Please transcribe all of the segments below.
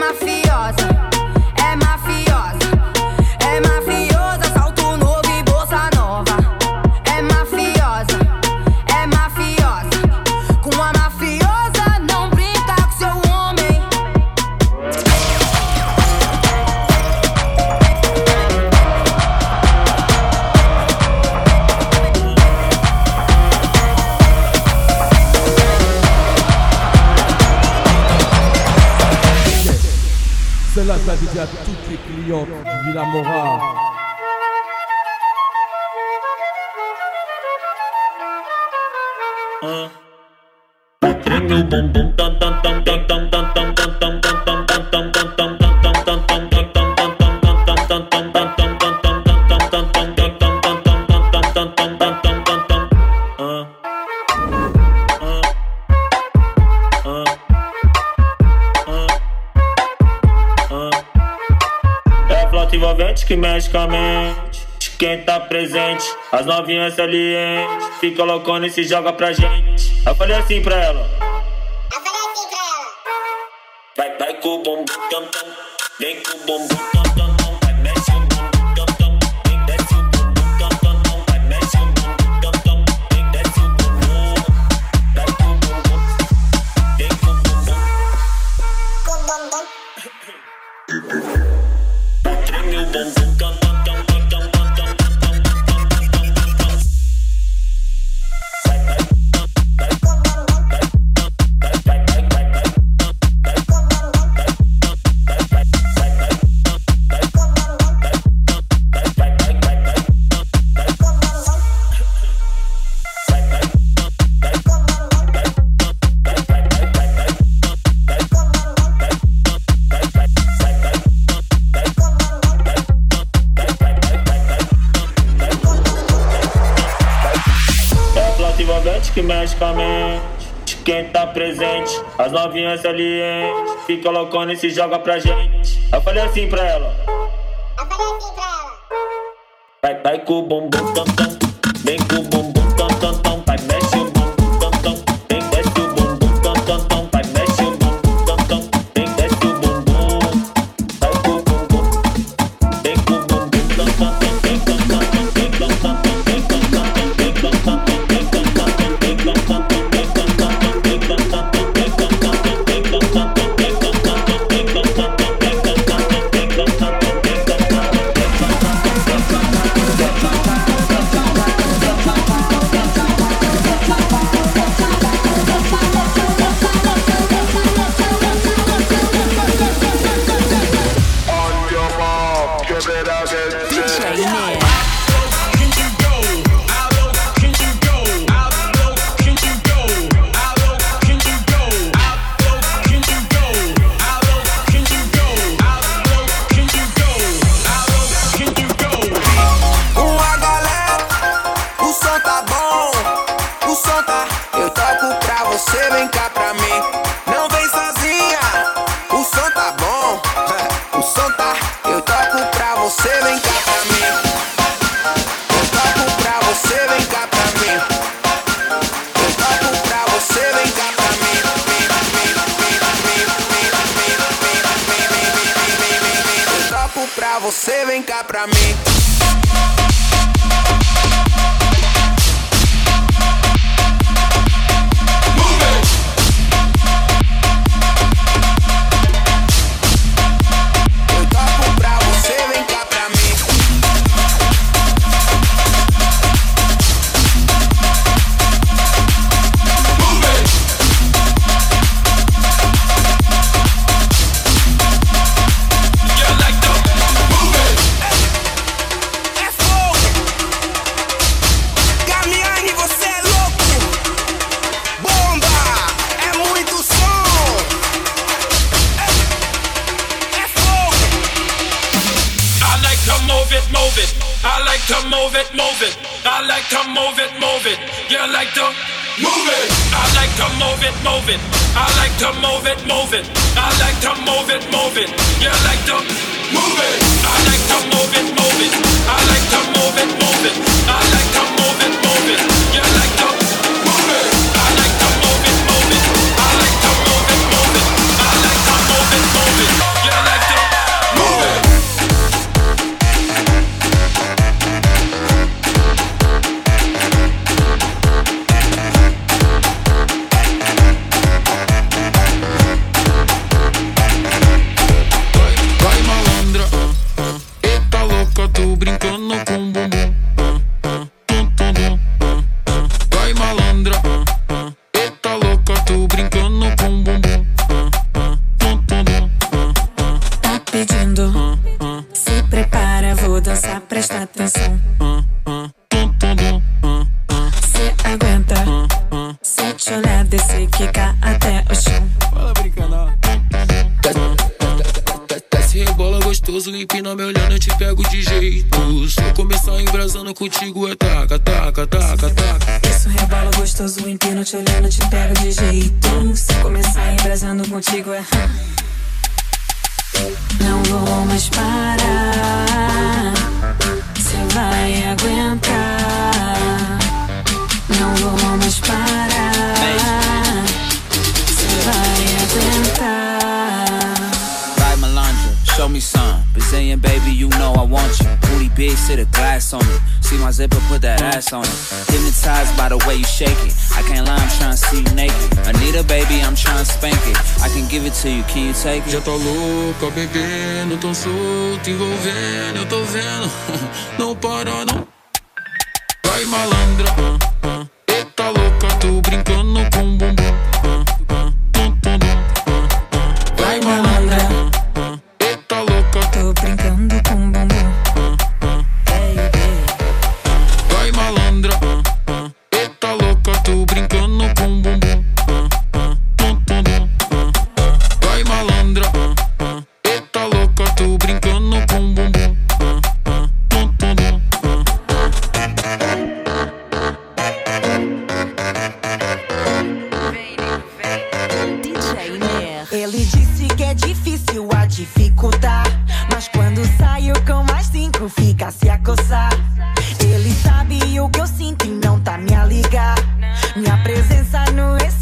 mafiosa. presente. As novinhas salientes, se colocando e se joga pra gente. Eu falei assim pra ela. colocando e se joga pra gente. Eu falei assim pra ela: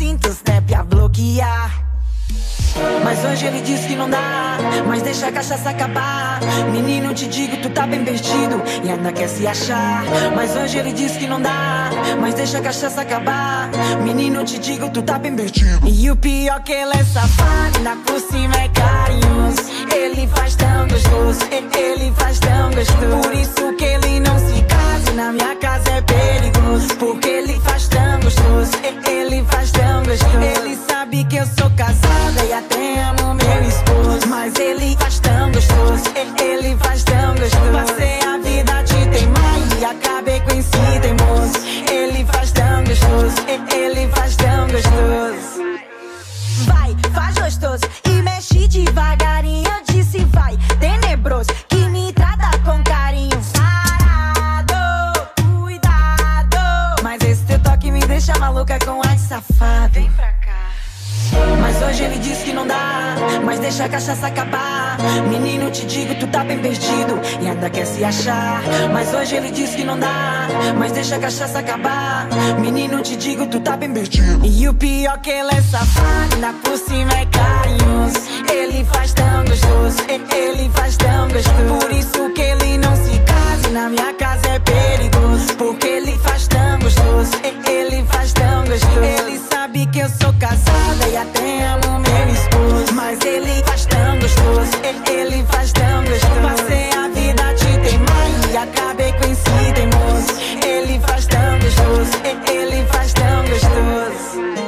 instinto, snap a bloquear. Mas hoje ele diz que não dá, mas deixa a cachaça acabar. Menino, te digo, tu tá bem perdido e ainda quer se achar. Mas hoje ele diz que não dá, mas deixa a cachaça acabar. Menino, te digo, tu tá bem perdido. E o pior que ele é safado, na por cima é carinhoso. Ele faz tão gostoso, ele faz tão gostoso. Por isso que ele não se cala na minha casa é perigoso Porque ele faz tão gostoso Ele faz tão gostoso. Ele sabe que eu sou casada E até amo meu esposo Mas ele faz tão gostoso Ele faz tão gostoso. Passei a vida de teimar E acabei com esse teimoso. Ele faz tão gostoso Ele faz tão gostoso. Vai, faz gostoso E mexe devagarinho Eu disse vai, tenebroso Que me boca é com ar safado. Vem pra cá. Mas hoje ele diz que não dá, mas deixa a cachaça acabar. Menino, te digo, tu tá bem perdido e ainda quer se achar. Mas hoje ele diz que não dá, mas deixa a cachaça acabar. Menino, te digo, tu tá bem perdido. E o pior que ele é safada, por cima é carinhoso. Ele faz tão gostoso, ele faz tão gostoso. Por isso que ele não se cala na minha casa é perigoso. Porque ele faz tão gostoso, ele faz tão gostoso. Ele sabe que eu sou casada e até amo meu esposo. Mas ele faz tão gostoso, ele faz tão gostoso. Passei a vida te teimar e acabei com esse teimoso. Ele faz tão gostoso, ele faz tão gostoso.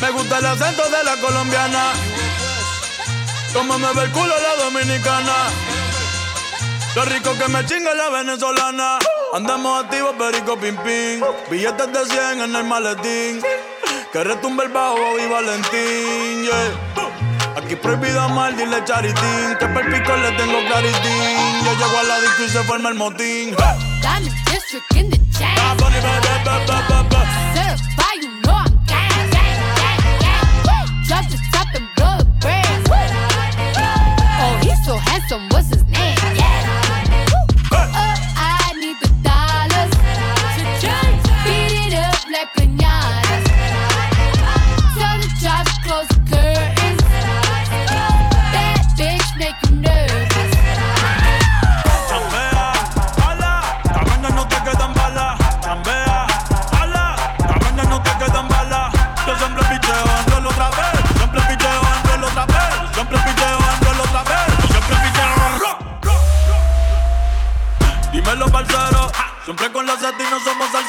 Me gusta el acento de la colombiana. Como me ve el culo la dominicana. Lo rico que me chinga la venezolana. Andamos activos, perico pim pim. Billetes de 100 en el maletín. Que retumbe el bajo y Valentín, yeah. Aquí prohibido amar, dile charitín. Que per pico le tengo claritín. Yo llego a la disco y se forma el motín. Diamond District in the gang, So what's manos, vamos al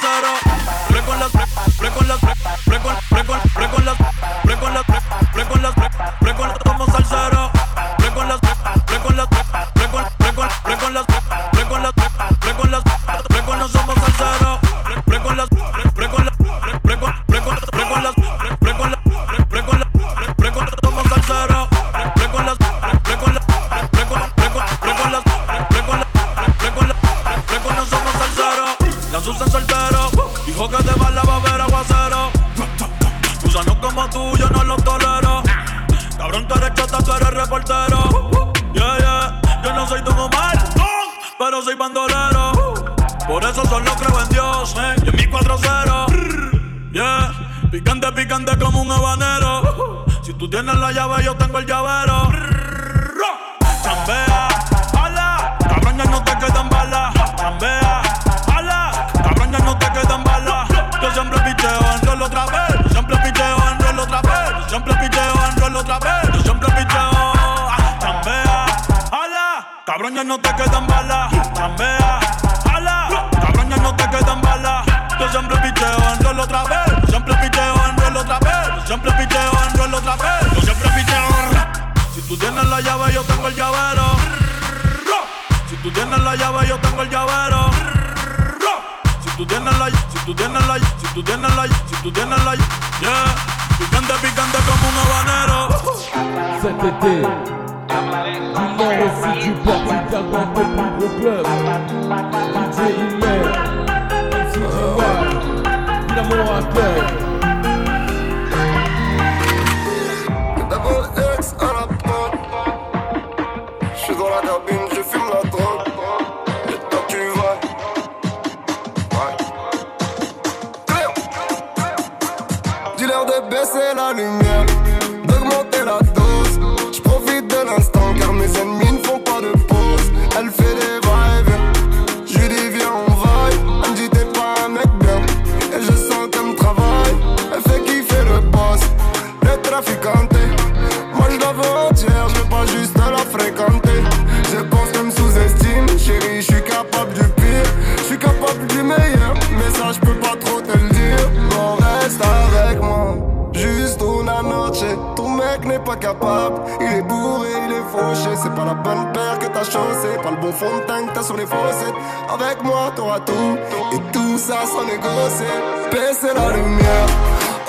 fond de que t'as sur les fossettes. Avec moi, t'auras tout. Et tout ça sans négocier. Baisser la lumière,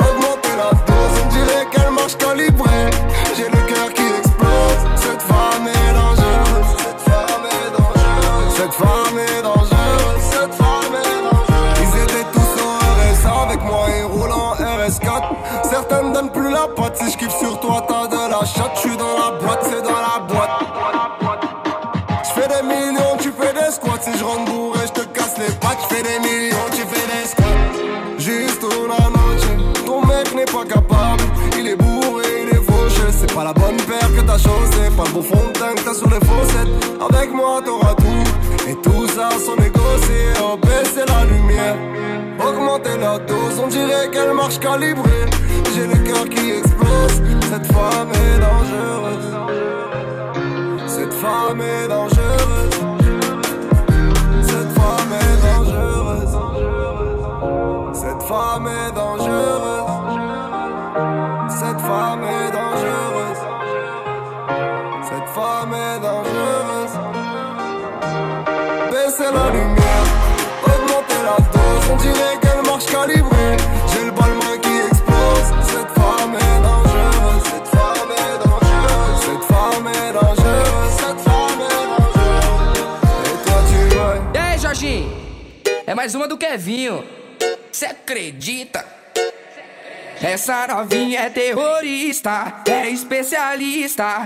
augmenter la dose. On dirait qu'elle marche calibrée. J'ai le cœur dirait qu'elle marche calibrée. J'ai le cœur qui explose. Cette femme est dangereuse. Cette femme est dangereuse. Cette femme est dangereuse. Cette femme est dangereuse. Cette femme est dangereuse. Cette femme est dangereuse. Baisser la lumière, mais uma do Kevinho. Cê acredita? Essa novinha é terrorista, é especialista.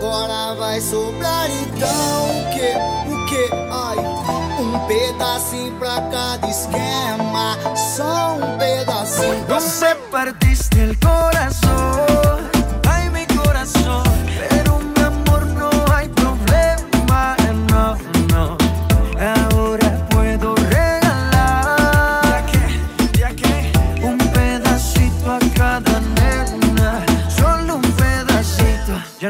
agora vai sobrar então o que, o que, ai Um pedacinho pra cada esquema Só um pedacinho. Você partiste o coração.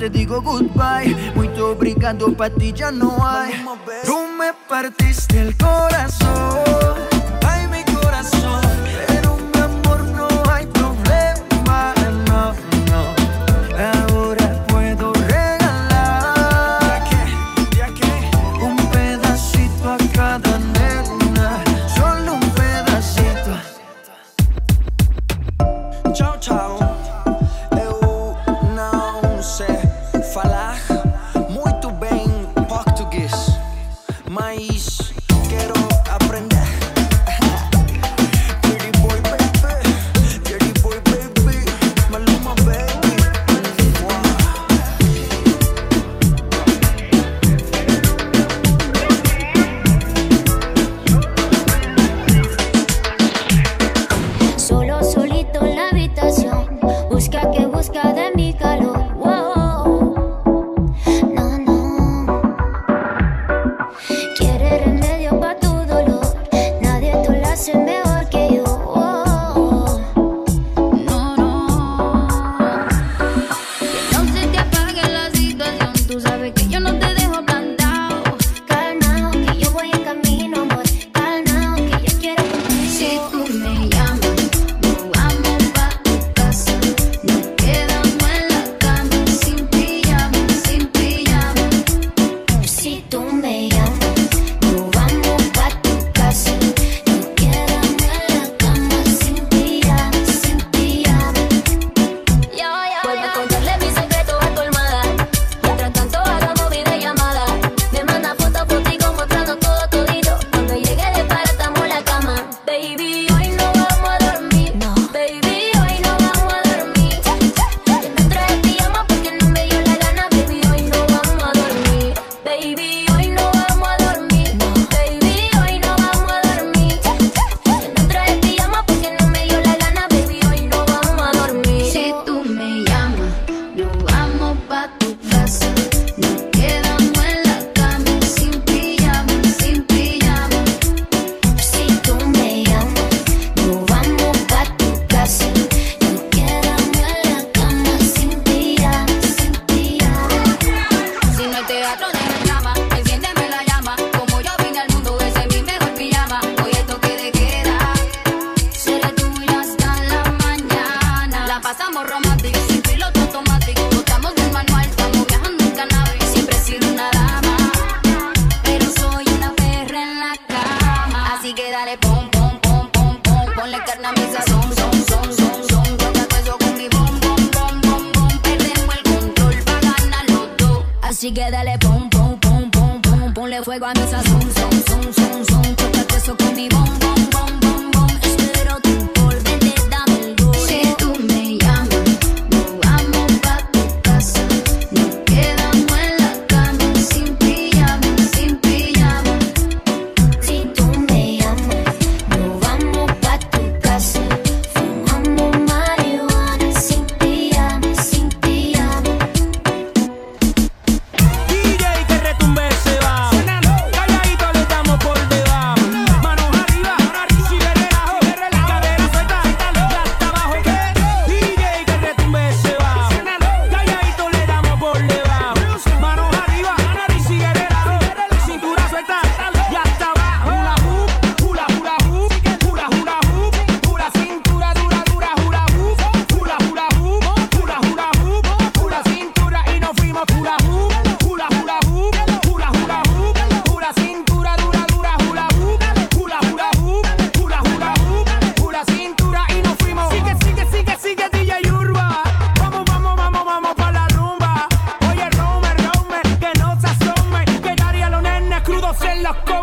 te digo goodbye. Muito obrigado, pa' ti ya no hay. Tú me partiste el corazón.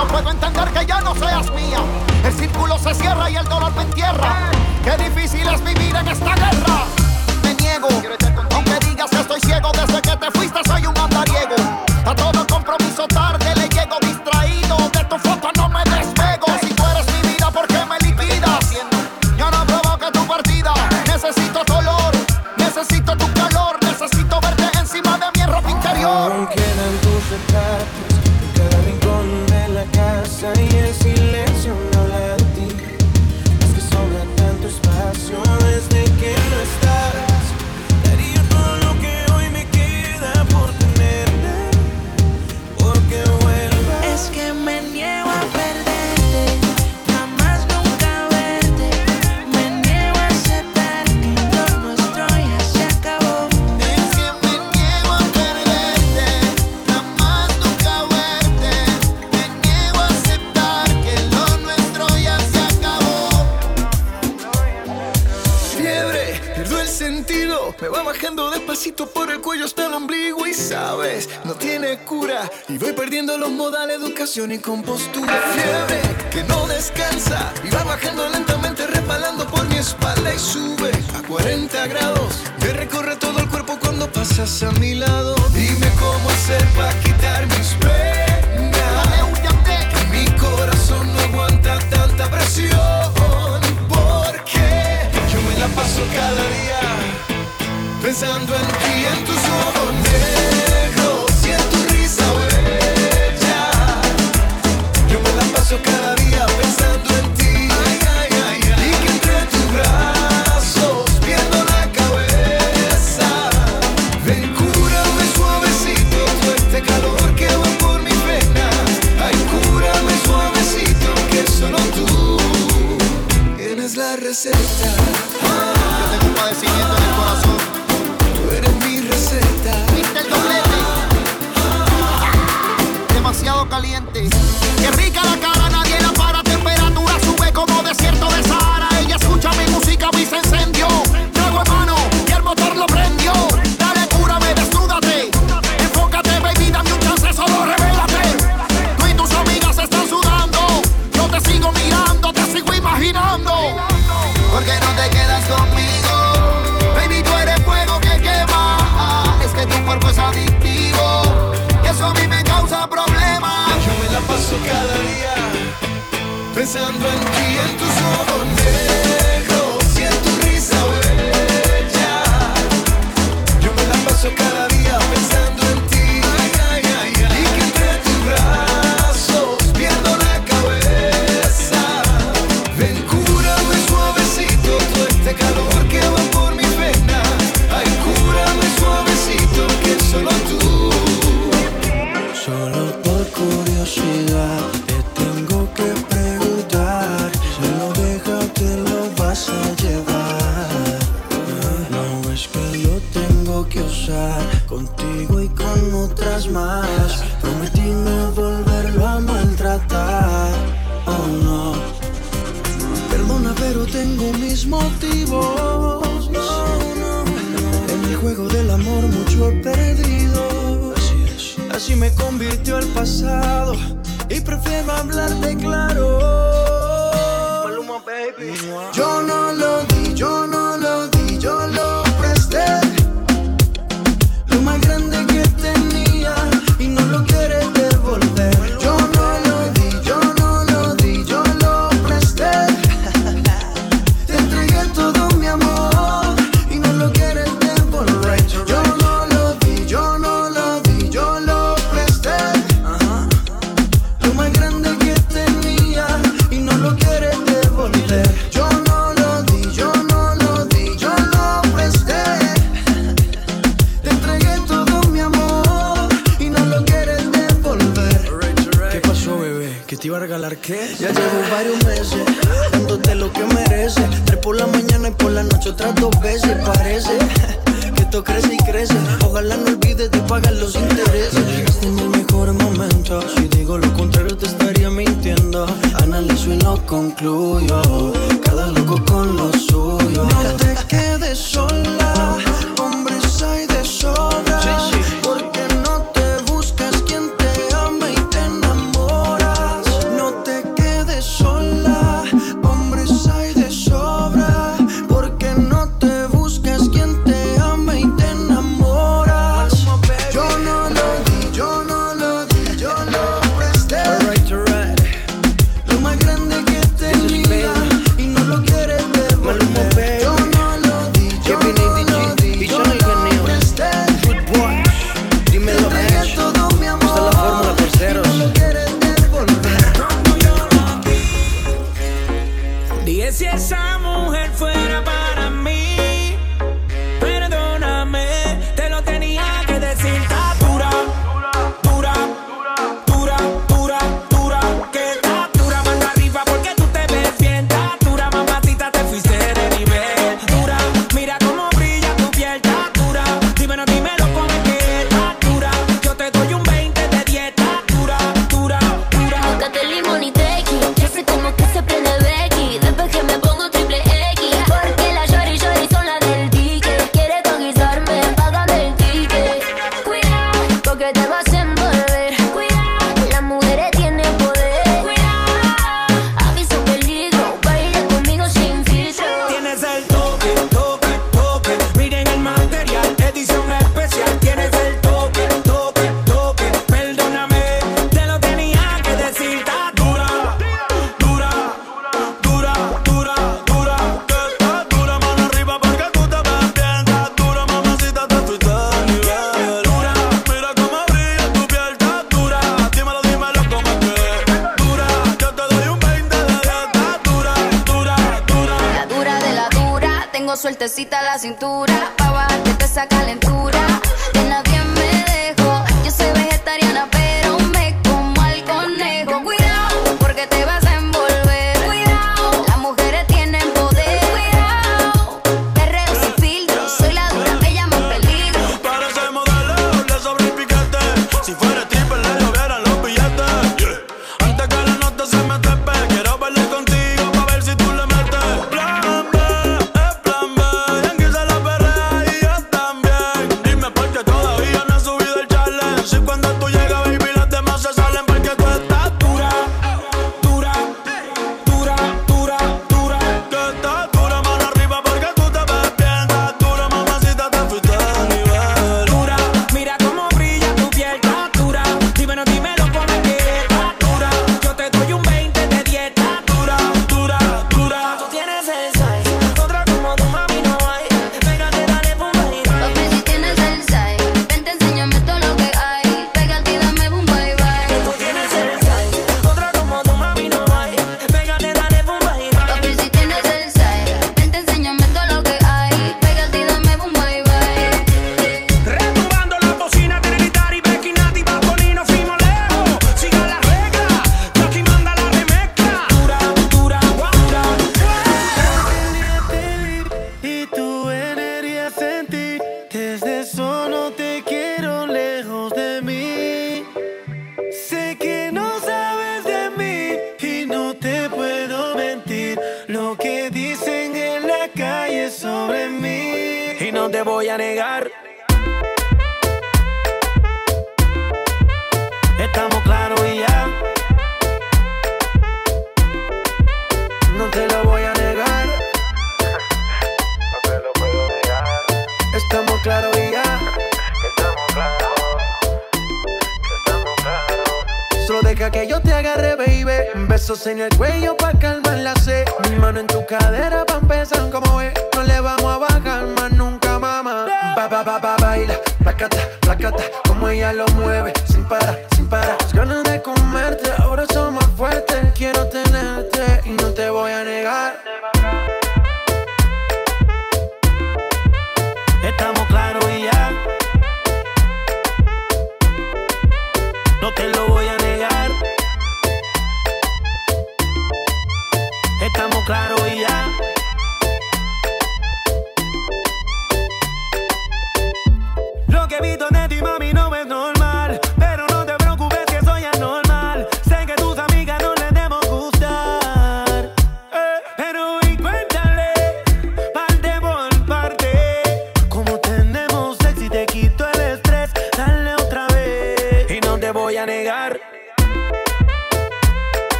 no puedo entender que ya no seas mía. El círculo se cierra y el dolor me entierra. Qué difícil es vivir en esta guerra. Me niego, aunque digas que estoy ciego desde que te fuiste, soy un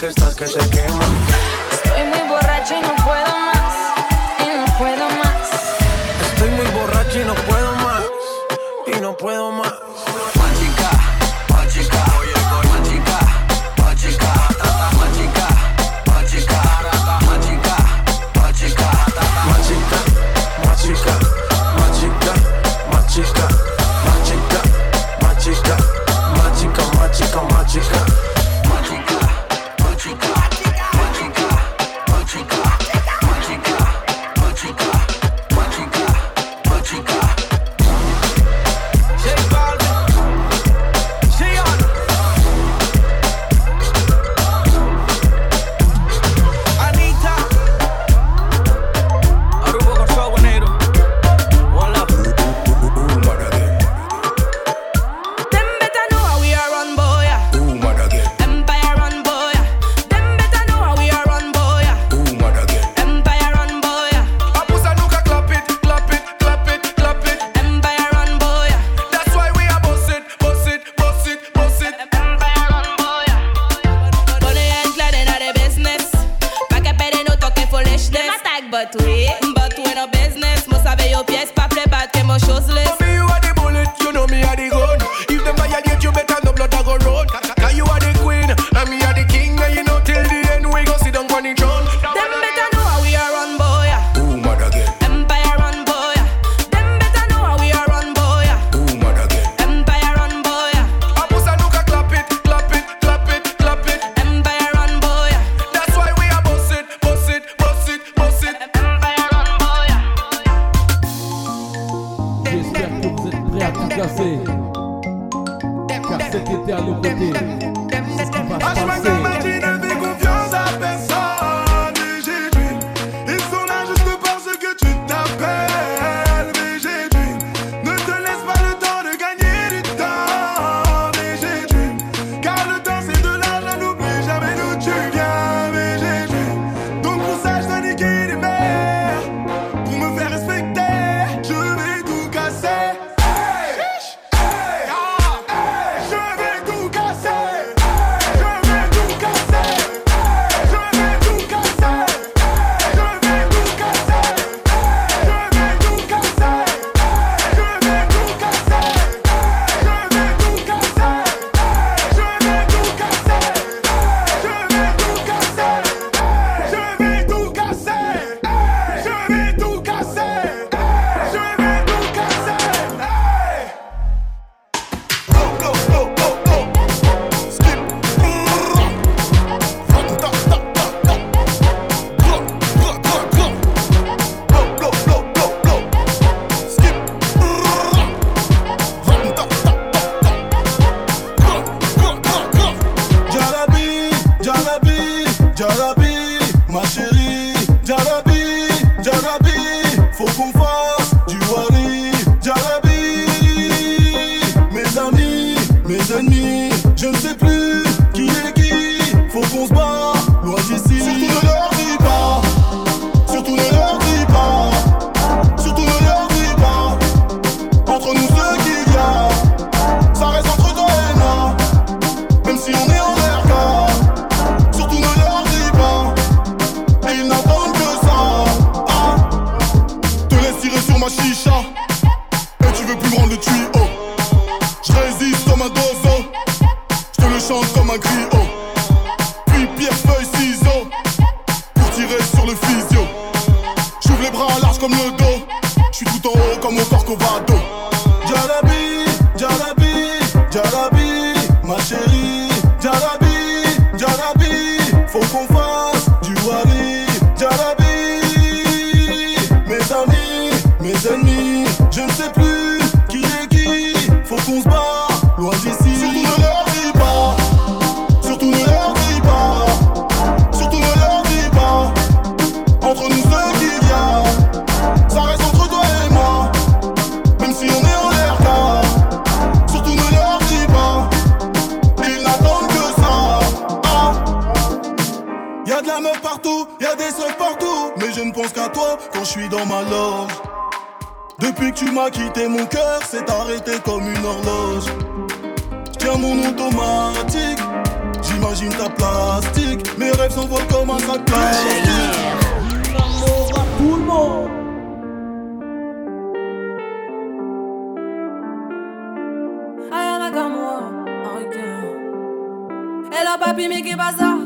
que estás que te quema. Dans ma loge. Depuis que tu m'as quitté, mon cœur s'est arrêté comme une horloge. Tiens mon automatique, j'imagine ta plastique. Mes rêves s'envolent comme un sac plastique. L'amour à tout le monde. Hello papi, mais ça?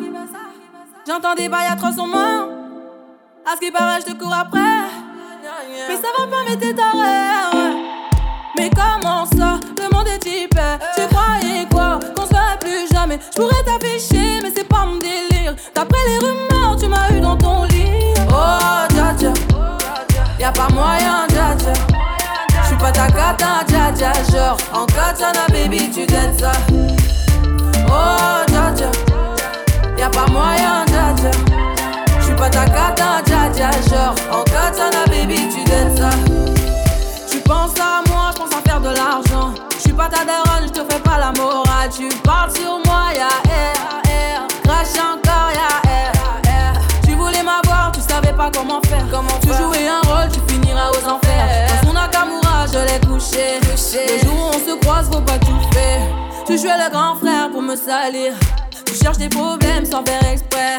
J'entends des bails en moi. À ce qui paraît, je te cours après. Mais ça va pas, mais t'es taré. ouais. Mais comment ça? Le monde est. Tu croyais quoi? Qu'on se plus jamais. Je pourrais t'afficher, mais c'est pas mon délire. D'après les rumeurs, tu m'as eu dans ton lit. Oh, dja dja. Y'a pas moyen, dja dja. J'suis pas ta cata, dja dja. Genre, en katana, baby, tu t'aides ça. Oh, dja dja. Y'a pas moyen, dja dja. J'suis pas ta cata, dja dja. Genre, en katana, baby, tu t'aides ça. Tu penses à moi, je pense à faire de l'argent. Je suis pas ta daronne, je te fais pas la morale. Tu parles sur moi, y'a air, air. Crash encore, y'a air, air. Tu voulais m'avoir, tu savais pas comment faire. Comment tu jouais un rôle, tu finiras aux enfers. Dans son Nakamura, je l'ai couché. Le jour où on se croise, faut pas tout faire. Tu jouais le grand frère pour me salir. Tu cherches des problèmes sans faire exprès.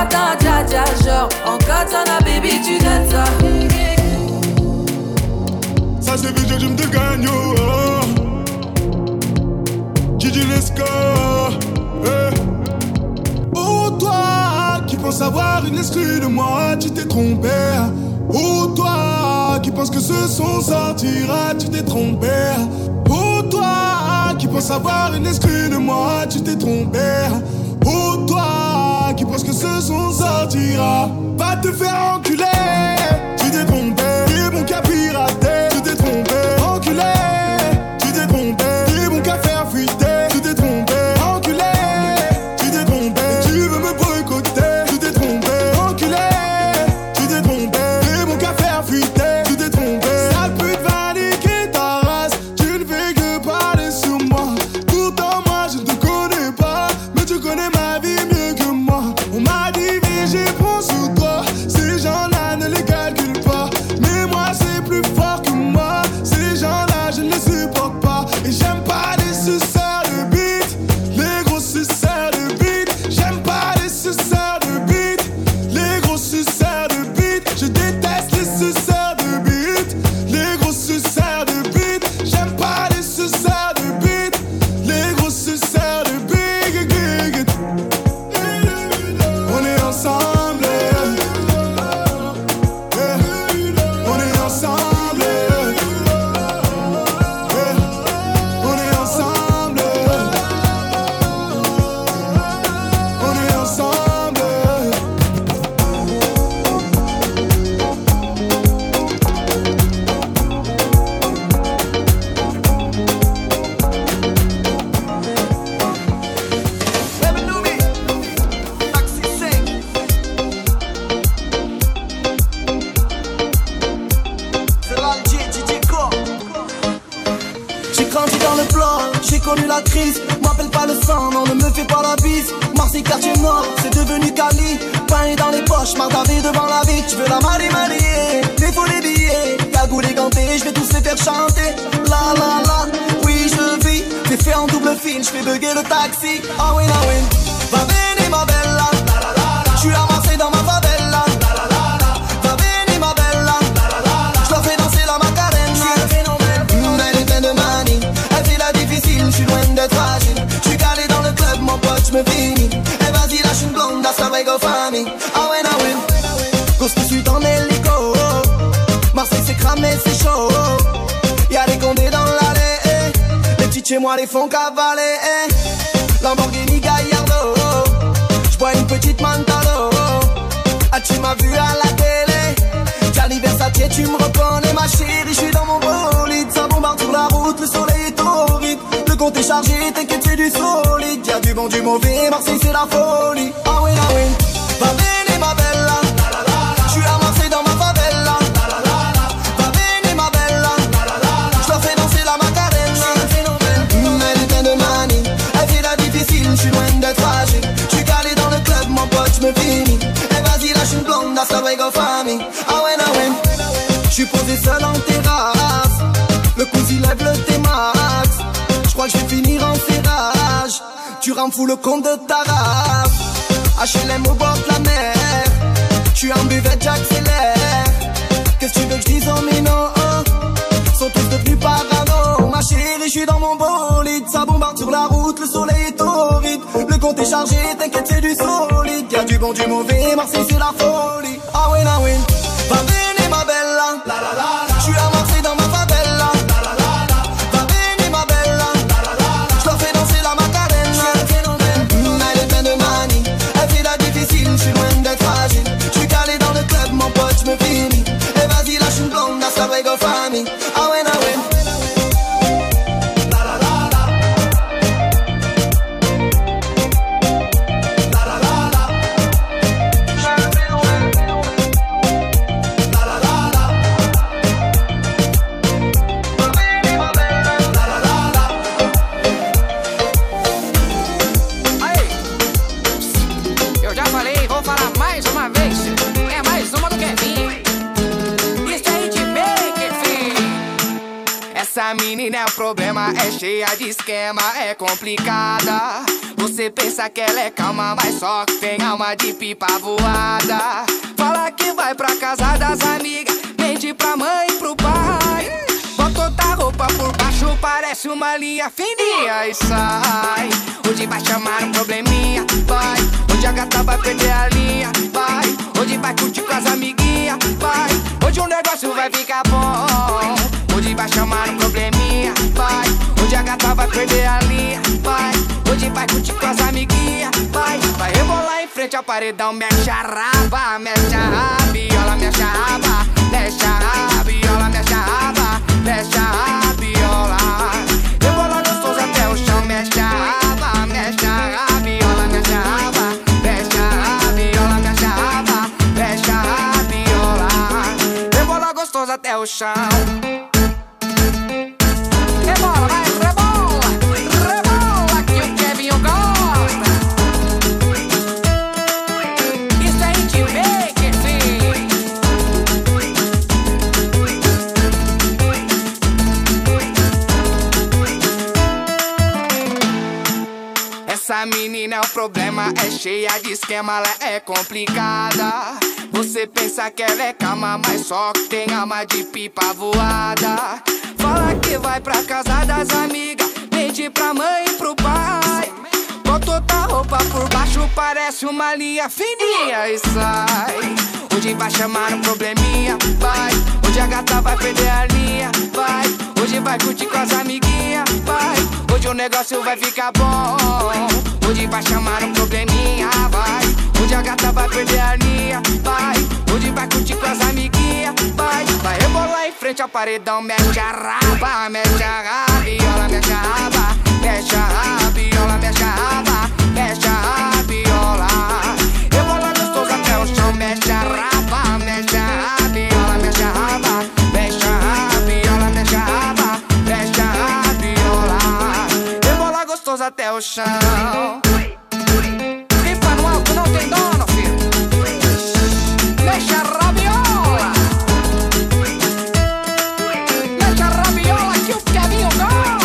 cata, dja dja. Genre, en katana, baby, tu t'aides ça. Ça c'est vu, je me te gagne. Oh. Gigi, let's go. Eh. Oh, toi qui penses avoir une exclue de moi, tu t'es trompé. Oh, toi qui penses que ce son sortira, tu t'es trompé. Oh, toi qui penses avoir une exclue de moi, tu t'es trompé. Oh, toi qui penses que ce son sortira, va te faire enculer. Marseille c'est chaud. Y'a des condés dans l'allée. Les petits chez moi les font cavaler. Lamborghini Gallardo. J'bois une petite Mantalo. Ah, tu m'as vu à la télé. Gianni Versace, tu me reconnais, ma chérie. Je suis dans mon bolide. Ça bombarde sur la route, le soleil est torride. Le compte est chargé, t'inquiète, c'est du solide. Y'a du bon, du mauvais. Marseille, c'est la folie. Ah oui, ah oui. Suis posé seul en terrasse. Le cousin lève le T-Max. Je crois que je vais finir en serrage. Tu rends fou le compte de ta race. HLM au bord de la mer. Suis en buvette, j'accélère. Qu'est-ce que tu veux que je dise en minot Sont tous devenus parano. Ma chérie, je suis dans mon bolide. Ça bombarde sur la route, le soleil est torride. Le compte est chargé, t'inquiète, c'est du solide. Y'a du bon, du mauvais, Marseille, c'est la folie. Ah ouais, ah ouais. Va cheia de esquema, é complicada. Você pensa que ela é calma, mas só tem alma de pipa voada. Fala que vai pra casa das amigas, mente pra mãe e pro pai. Bota outra roupa por baixo, parece uma linha fininha e sai. Hoje vai chamar um probleminha, vai. Hoje a gata vai perder a linha, vai. Hoje vai curtir com as amiguinhas, vai. Hoje o negócio vai ficar bom. Hoje vai chamar um probleminha, vai perder a linha, vai. Hoje vai curtir com as amiguinhas, vai. Vai rebolar em frente ao paredão, mexe a raba, mexe a rabiola, mexe a raba, mexe a rabiola, mexe a raba, mexe a rabiola. Rebola gostoso até o chão, mexe a raba, mexe a rabiola, mexe a raba, mexe a rabiola, mexe a raba, mexe a rabiola. Rebola gostoso até o chão. Essa menina é um problema, é cheia de esquema, ela é complicada. Você pensa que ela é calma, mas só tem alma de pipa voada. Fala que vai pra casa das amigas, mente pra mãe e pro pai. Bota outra roupa por baixo, parece uma linha fininha e sai. Hoje vai chamar um probleminha, vai. Hoje a gata vai perder a linha, vai. Hoje vai curtir com as amiguinhas, vai. Hoje o negócio vai ficar bom. Hoje vai chamar um probleminha, vai. Hoje a gata vai perder a linha, vai. Hoje vai curtir com as amiguinhas, vai. Vai rebolar em frente ao paredão, mexe a raba, mexe a rabiola, mexe a raba, mexe a rabiola, mexe a raba, mexe a rabiola. Rebola gostoso até o chão, mexe Gostoso até o chão. Rifa no alto, não tem dono, filho. Mexe a rabiola. Mexe a rabiola que o Kevinho gosta.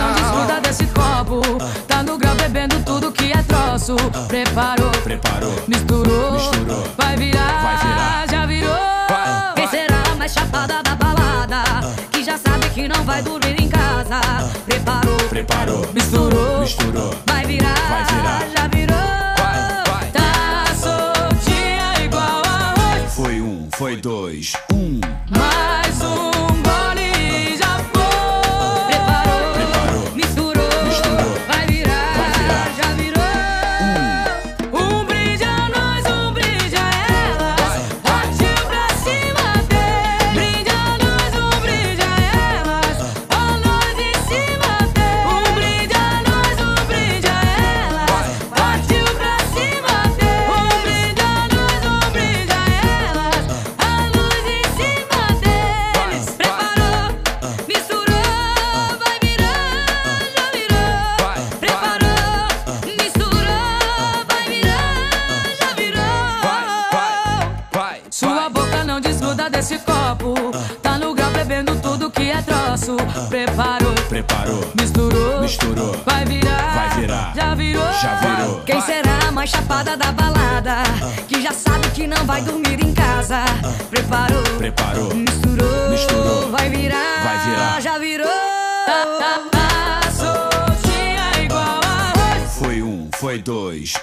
Não desgruda desse copo. Tá no grau bebendo tudo que é troço. Preparou, Preparou. misturou. Misturou. Vai virar. Que não vai dormir em casa. Ah. Preparou, preparou, misturou, misturou. Vai virar, vai virar. já virou. Vai, vai. Tá soltinha igual arroz. Foi um, foi dois. vai dormir em casa. Ah. Preparou, preparou, misturou, misturou, vai virar, vai virar, já virou. Passou dia igual arroz. Foi um, foi dois.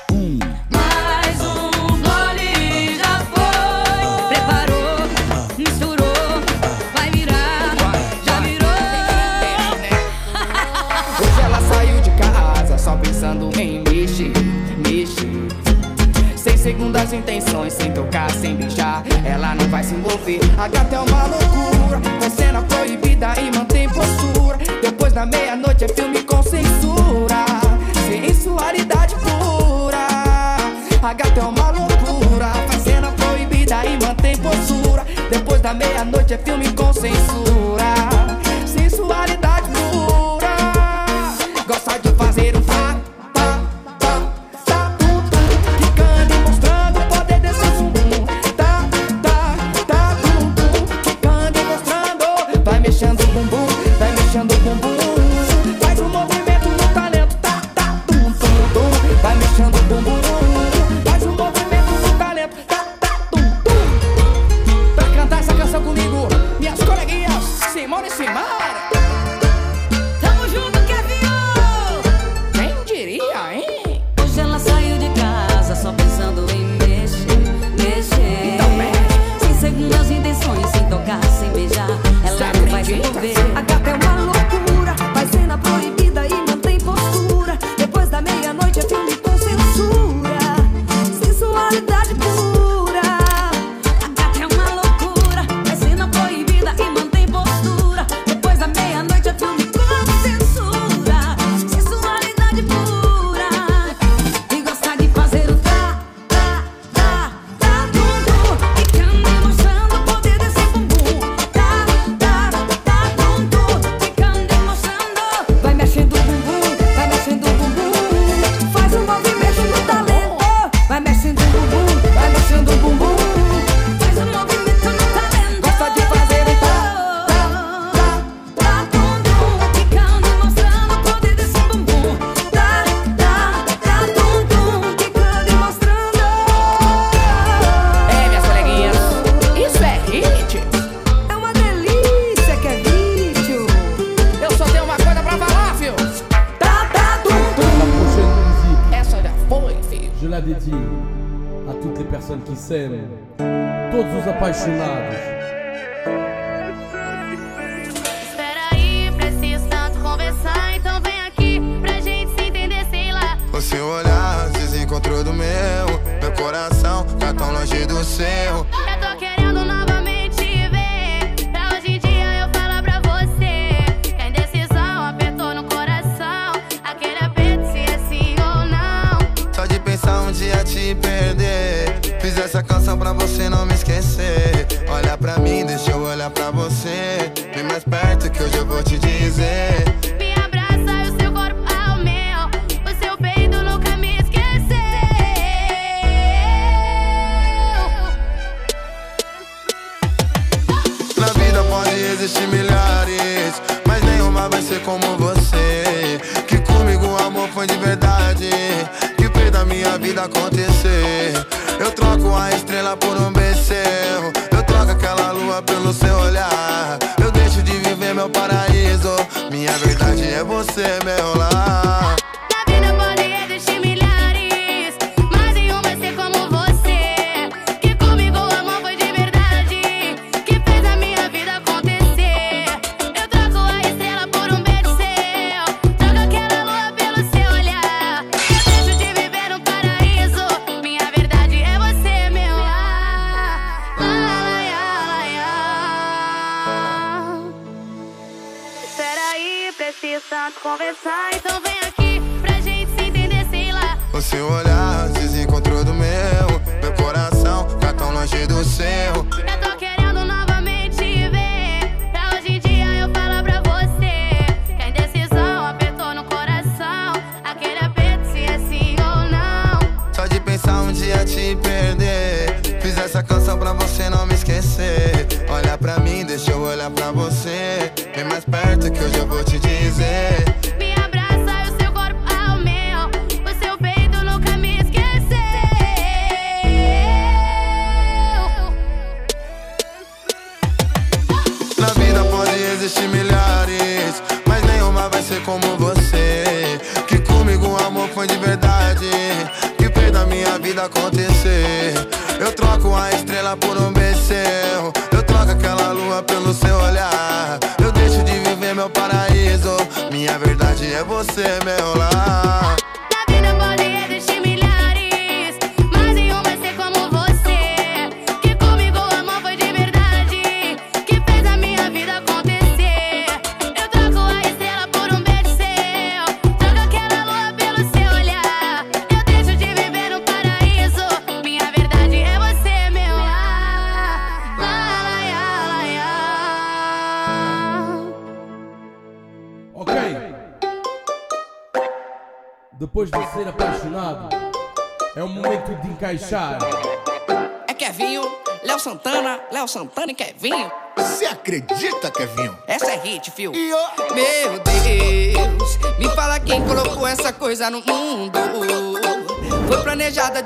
intenções Sem tocar, sem beijar Ela não vai se envolver. A gata é uma loucura. Com cena proibida e mantém postura. Depois da meia-noite é filme com censura. Sensualidade pura. A gata é uma loucura. Faz cena proibida e mantém postura. Depois da meia-noite é filme com censura. Simone Simão. pelo seu olhar. Eu deixo de viver meu paraíso. Minha verdade é você, meu lar.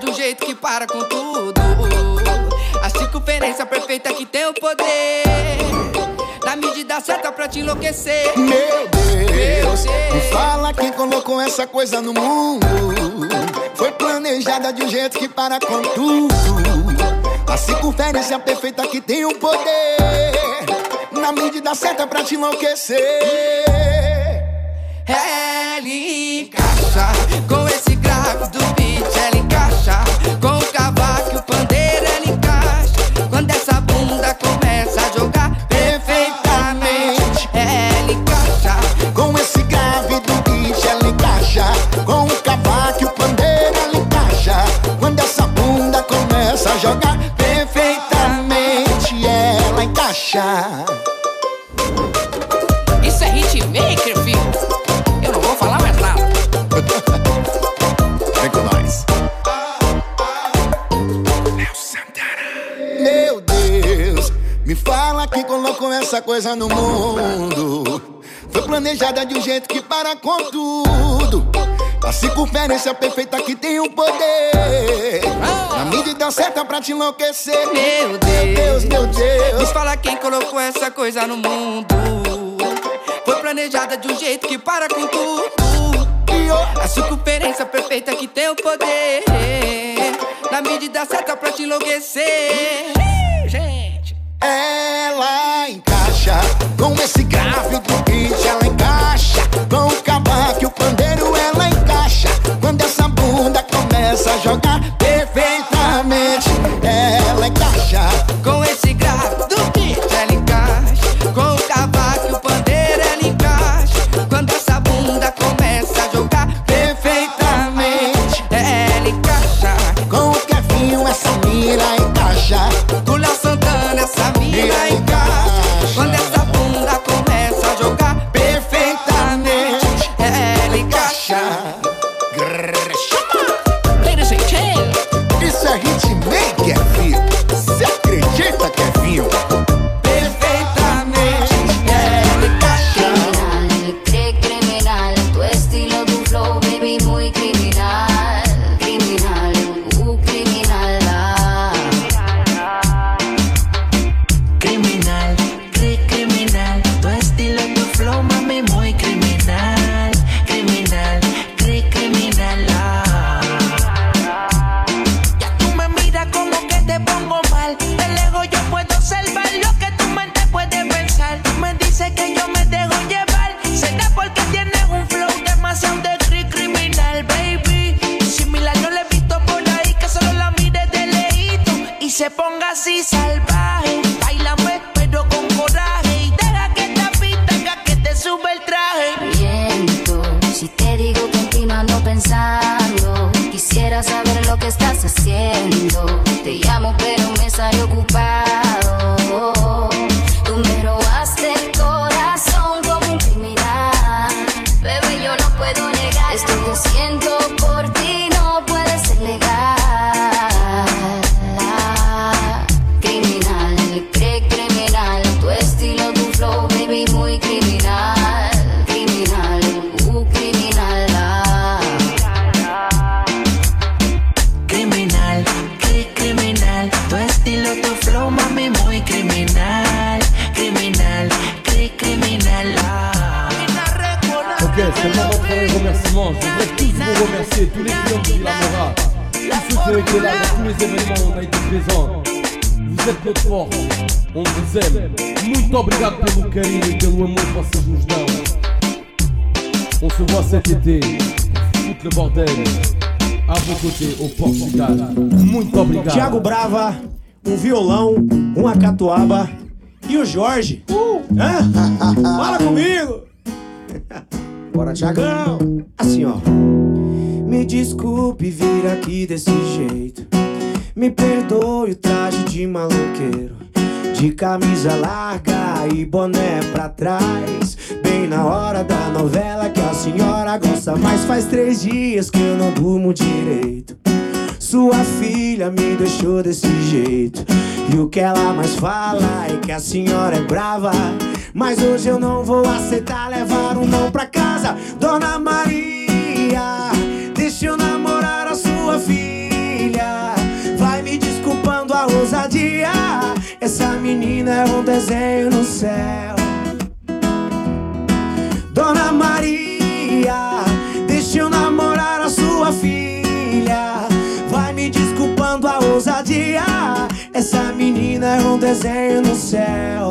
Um jeito que para com tudo. A circunferência perfeita que tem o poder. Na medida certa pra te enlouquecer. Meu Deus, me fala quem colocou essa coisa no mundo. Foi planejada de um jeito que para com tudo. A circunferência perfeita que tem o poder. Na medida certa pra te enlouquecer. Ela encaixa com esse grave do beat, com o cavaco e o pandeiro, ela encaixa. Quando essa bunda começa a jogar perfeitamente, ela encaixa. Com esse grave do beat ela encaixa. Com o cavaco e o pandeiro ela encaixa. Quando essa bunda começa a jogar Perfeitamente ela encaixa essa coisa no mundo. Foi planejada de um jeito que para com tudo. A circunferência perfeita que tem o poder. Na medida certa pra te enlouquecer. Meu Deus, meu Deus. Me fala quem colocou essa coisa no mundo. Foi planejada de um jeito que para com tudo. A circunferência perfeita que tem o poder. Na medida certa pra te enlouquecer. Ela encaixa com esse grave do beat, ela encaixa com o cavaco o pandeiro, ela encaixa. Quando essa bunda começa a jogar perfeitamente, ela encaixa Com a senhora é brava. Mas hoje eu não vou aceitar levar um não pra casa. Dona Maria, deixa eu namorar a sua filha. Vai me desculpando a ousadia. Essa menina é um desenho no céu. É um desenho no céu.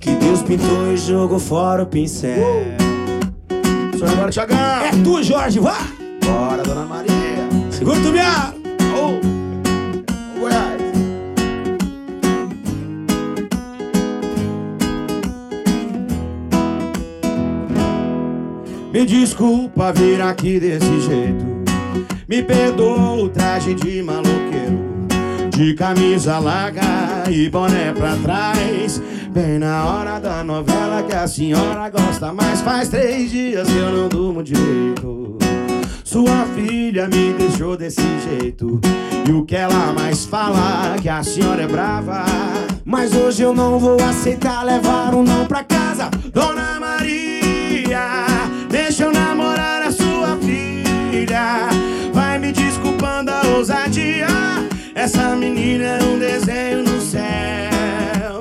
Que Deus pintou e jogou fora o pincel. Só agora, Tiagão. É tu, Jorge, vá! Bora, Dona Maria. Segura o tubiá! Oh. Goiás. Me desculpa vir aqui desse jeito. Me perdoa o traje de maloqueiro. De camisa larga e boné pra trás. Bem na hora da novela que a senhora gosta. Mas faz três dias que eu não durmo direito. Sua filha me deixou desse jeito. E o que ela mais fala que a senhora é brava. Mas hoje eu não vou aceitar levar um não pra casa. Dona Maria, deixa eu Essa menina é um desenho no céu.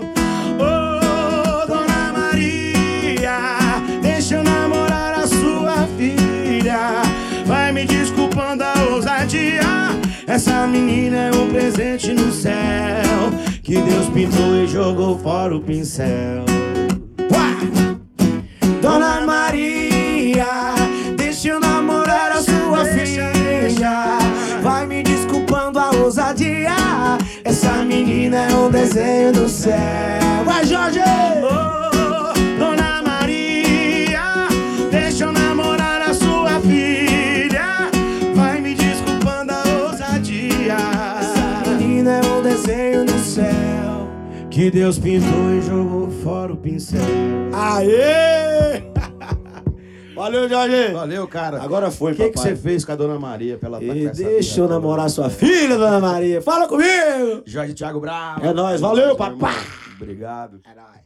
Oh, Dona Maria, deixa eu namorar a sua filha. Vai me desculpando a ousadia. Essa menina é um presente no céu. Que Deus pintou e jogou fora o pincel. Uá! Dona Maria, deixa eu namorar a sua filha. Essa menina é um desenho do céu. Vai, Jorge! Dona Maria, deixa eu namorar a sua filha. Vai me desculpando a ousadia. Essa menina é um desenho no céu. Que Deus pintou e jogou fora o pincel. Aê! Valeu, Jorge! Valeu, cara. Agora foi, O que, você fez com a Dona Maria pra ela tá E deixa eu namorar sua filha, Dona Maria. Fala comigo! Jorge Thiago Bravo. É nóis, valeu, papai. Obrigado. É nóis.